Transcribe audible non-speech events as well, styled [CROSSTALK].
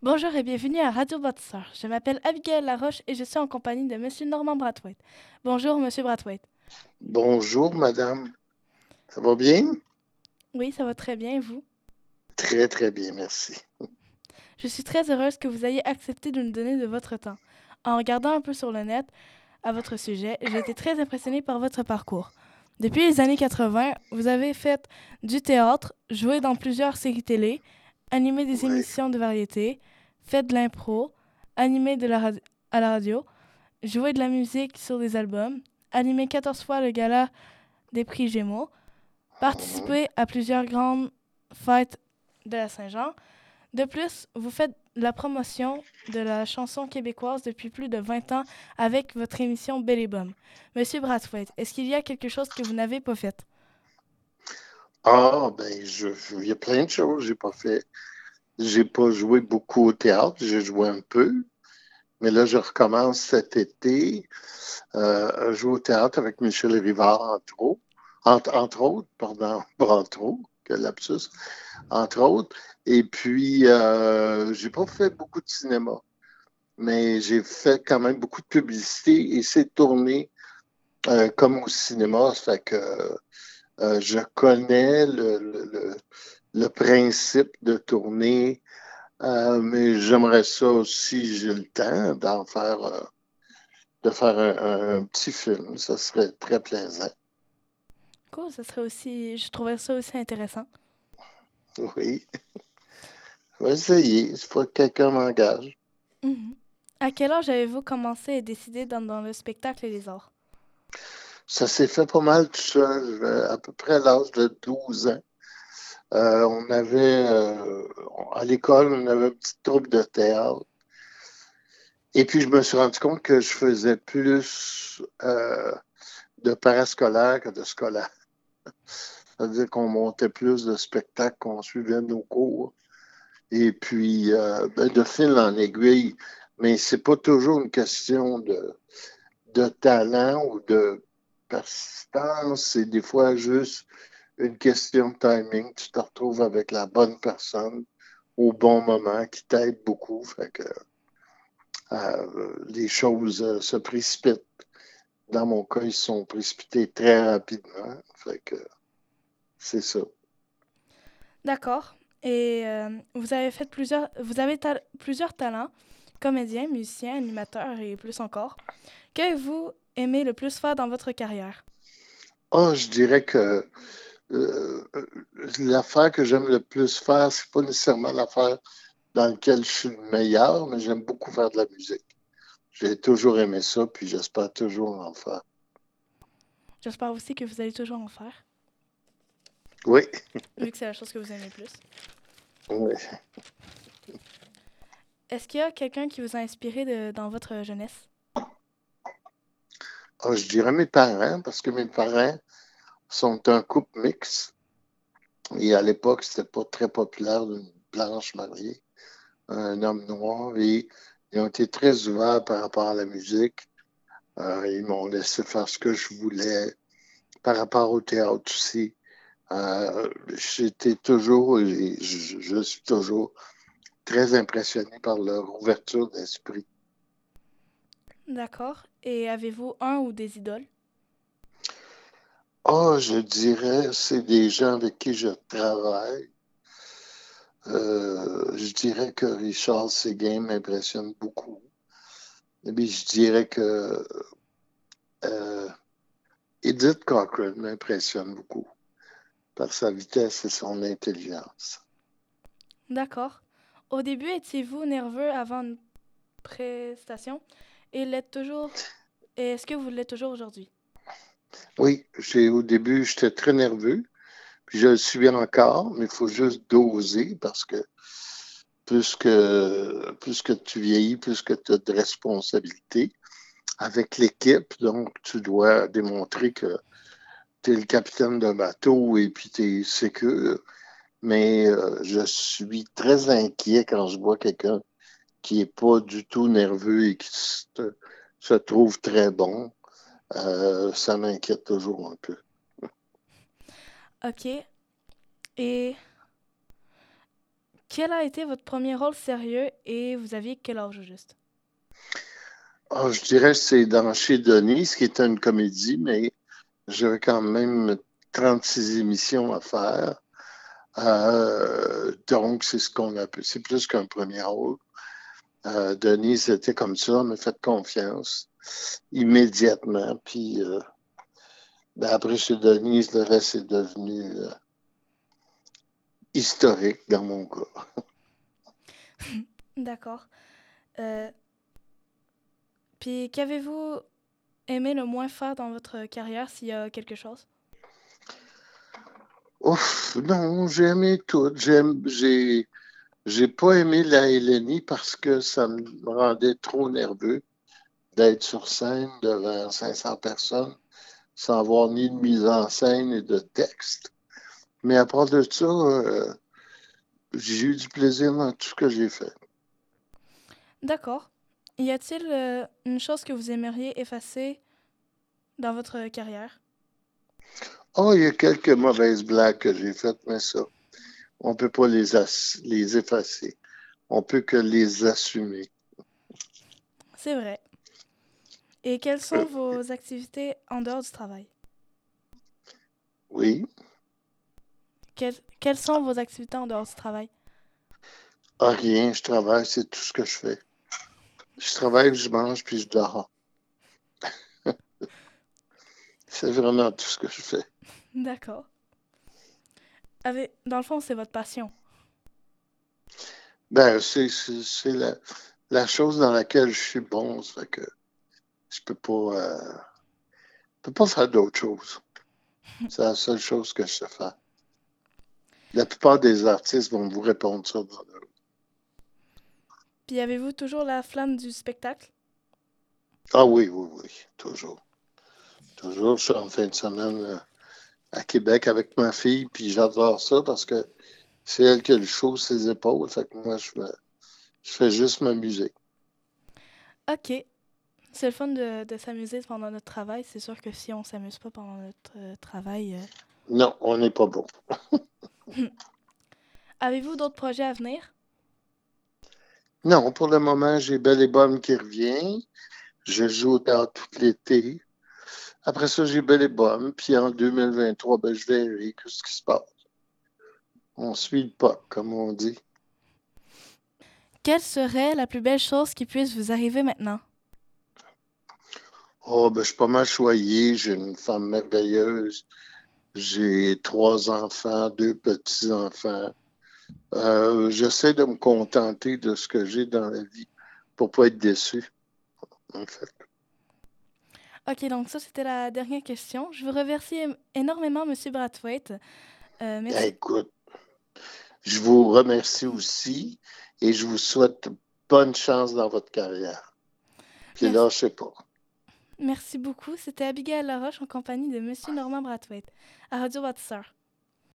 Bonjour et bienvenue à Radio Bâtisseur. Je m'appelle Abigail Laroche et je suis en compagnie de Monsieur Normand Brathwaite. Bonjour, Monsieur Brathwaite. Bonjour, madame. Ça va bien? Oui, ça va très bien, et vous? Très, très bien, merci. Je suis très heureuse que vous ayez accepté de nous donner de votre temps. En regardant un peu sur le net à votre sujet, j'ai été très impressionnée par votre parcours. Depuis les années 80, vous avez fait du théâtre, joué dans plusieurs séries télé, animé des Ouais. émissions de variété, fait de l'impro, animé de la à la radio, joué de la musique sur des albums, animé 14 fois le gala des prix Gémeaux, participé à plusieurs grandes fêtes de la Saint-Jean. De plus, vous faites la promotion de la chanson québécoise depuis plus de 20 ans avec votre émission Belle et Bomme. Monsieur Brathwaite, est-ce qu'il y a quelque chose que vous n'avez pas fait? Ah, ben, je, il y a plein de choses que j'ai pas fait. J'ai pas joué beaucoup au théâtre, j'ai joué un peu. Mais là, je recommence cet été euh, à jouer au théâtre avec Michel Rivard, entre autres. Entre, autres, pardon, [LAUGHS] entre autres, quel lapsus. Entre autres. Et puis, euh, j'ai pas fait beaucoup de cinéma. Mais j'ai fait quand même beaucoup de publicité et c'est tourné euh, comme au cinéma. Que euh, je connais le, le, le- principe de tourner, euh, mais j'aimerais ça aussi, si j'ai le temps, d'en faire, euh, de faire un, un petit film. Ça serait très plaisant. Cool, ça serait aussi, je trouverais ça aussi intéressant. Oui. [LAUGHS] Je vais essayer. Il faut que quelqu'un m'engage. Mhm. À quel âge avez-vous commencé et décidé dans, dans le spectacle et les arts? Ça s'est fait pas mal tout seul, euh, à peu près à l'âge de 12 ans. Euh, on avait, euh, à l'école, on avait une petite troupe de théâtre. Et puis, je me suis rendu compte que je faisais plus de parascolaire que de scolaire. [LAUGHS] C'est-à-dire qu'on montait plus de spectacles, qu'on suivait nos cours. Et puis, ben, de fil en aiguille, mais c'est pas toujours une question de, de talent ou de persistance, c'est des fois juste une question de timing. Tu te retrouves avec la bonne personne au bon moment qui t'aide beaucoup. Fait que euh, les choses euh, se précipitent. Dans mon cas, ils sont précipités très rapidement. Fait que c'est ça. D'accord. Et euh, vous avez fait plusieurs, vous avez plusieurs talents, comédien, musicien, animateur et plus encore. Qu'avez-vous aimé le plus faire dans votre carrière? Ah, je dirais que euh, l'affaire que j'aime le plus faire, c'est pas nécessairement l'affaire dans laquelle je suis le meilleur, mais j'aime beaucoup faire de la musique. J'ai toujours aimé ça, puis j'espère toujours en faire. J'espère aussi que vous allez toujours en faire, Oui, vu que c'est la chose que vous aimez le plus. oui. Est-ce qu'il y a quelqu'un qui vous a inspiré de- dans votre jeunesse? Ah, je dirais mes parents, parce que mes parents sont un couple mixte. Et à l'époque, c'était pas très populaire d'une blanche mariée, un homme noir, et ils ont été très ouverts par rapport à la musique. Euh, ils m'ont laissé faire ce que je voulais par rapport au théâtre aussi. Euh, j'étais toujours, et je, je suis toujours très impressionné par leur ouverture d'esprit. D'accord. Et avez-vous un ou des idoles? Ah, je dirais, c'est des gens avec qui je travaille. Euh, je dirais que Richard Séguin m'impressionne beaucoup. Et puis, je dirais que euh, Edith Cochrane m'impressionne beaucoup par sa vitesse et son intelligence. D'accord. Au début, étiez-vous nerveux avant une prestation? Et l'êtes toujours... Est-ce que vous l'êtes toujours aujourd'hui? Oui, au début, j'étais très nerveux, puis je le suis encore, mais il faut juste doser parce que plus que, plus que tu vieillis, plus que tu as de responsabilités avec l'équipe, donc tu dois démontrer que tu es le capitaine d'un bateau et puis tu es sécure. Mais euh, je suis très inquiet quand je vois quelqu'un qui n'est pas du tout nerveux et qui se, se trouve très bon. Euh, ça m'inquiète toujours un peu. OK. Et Quel a été votre premier rôle sérieux et vous aviez quel âge juste? Ah, je dirais que c'est dans Chez Denis, qui est une comédie, mais j'avais quand même 36 émissions à faire. Euh, donc, c'est ce qu'on appelle, c'est plus qu'un premier rôle. Euh, Denise était comme ça, m'a fait confiance immédiatement. Puis euh, ben, après, chez Denise, le reste est devenu euh, historique dans mon cas. [LAUGHS] D'accord. Euh, puis qu'avez-vous aimé le moins faire dans votre carrière, s'il y a quelque chose? Ouf, non, j'ai aimé tout. J'ai, j'ai pas aimé la LNI parce que ça me rendait trop nerveux d'être sur scène devant 500 personnes sans avoir ni de mise en scène ni de texte. Mais à part de ça, euh, j'ai eu du plaisir dans tout ce que j'ai fait. D'accord. Y a-t-il euh, une chose que vous aimeriez effacer dans votre carrière? Oh, il y a quelques mauvaises blagues que j'ai faites, mais ça, on ne peut pas les, les effacer. On peut que les assumer. C'est vrai. Et quelles sont vos activités en dehors du travail? Oui. Quelles, quelles sont vos activités en dehors du travail? Ah, rien, je travaille, c'est tout ce que je fais. Je travaille, je mange, puis je dors. [LAUGHS] c'est vraiment tout ce que je fais. D'accord. Dans le fond, c'est votre passion. Ben, c'est c'est la, la chose dans laquelle je suis bon. Ça fait que je peux pas, euh, je peux pas faire d'autre chose. [LAUGHS] C'est la seule chose que je sais faire. La plupart des artistes vont vous répondre ça dans le... Puis avez-vous toujours la flamme du spectacle? Ah oui, oui, oui, toujours. Toujours, je suis en fin de semaine euh, à Québec avec ma fille, puis j'adore ça parce que c'est elle qui a le chaud ses épaules. Fait que moi, je, fais juste m'amuser. Ok. C'est le fun de, de s'amuser pendant notre travail. C'est sûr que si on s'amuse pas pendant notre euh, travail. euh, Non, on n'est pas bon. [LAUGHS] Avez-vous d'autres projets à venir? Non, pour le moment, j'ai Belle et Bonne qui revient. Je joue théâtre tout l'été. Après ça, j'ai Belle et Bonne. Puis en 2023, ben, je verrai ce qui se passe. On suit le pas, comme on dit. Quelle serait la plus belle chose qui puisse vous arriver maintenant? Oh, ben, je suis pas mal choyé. J'ai une femme merveilleuse. J'ai trois enfants, deux petits-enfants. Euh, j'essaie de me contenter de ce que j'ai dans la vie pour pas être déçu, en fait. Ok, donc ça, c'était la dernière question. Je vous remercie énormément, Monsieur Brathwaite. Euh, merci. écoute, je vous remercie aussi et je vous souhaite bonne chance dans votre carrière. Puis Merci. là, je sais pas. Merci beaucoup. C'était Abigail Laroche en compagnie de Monsieur Normand Brathwaite à Radio Bâtisseur.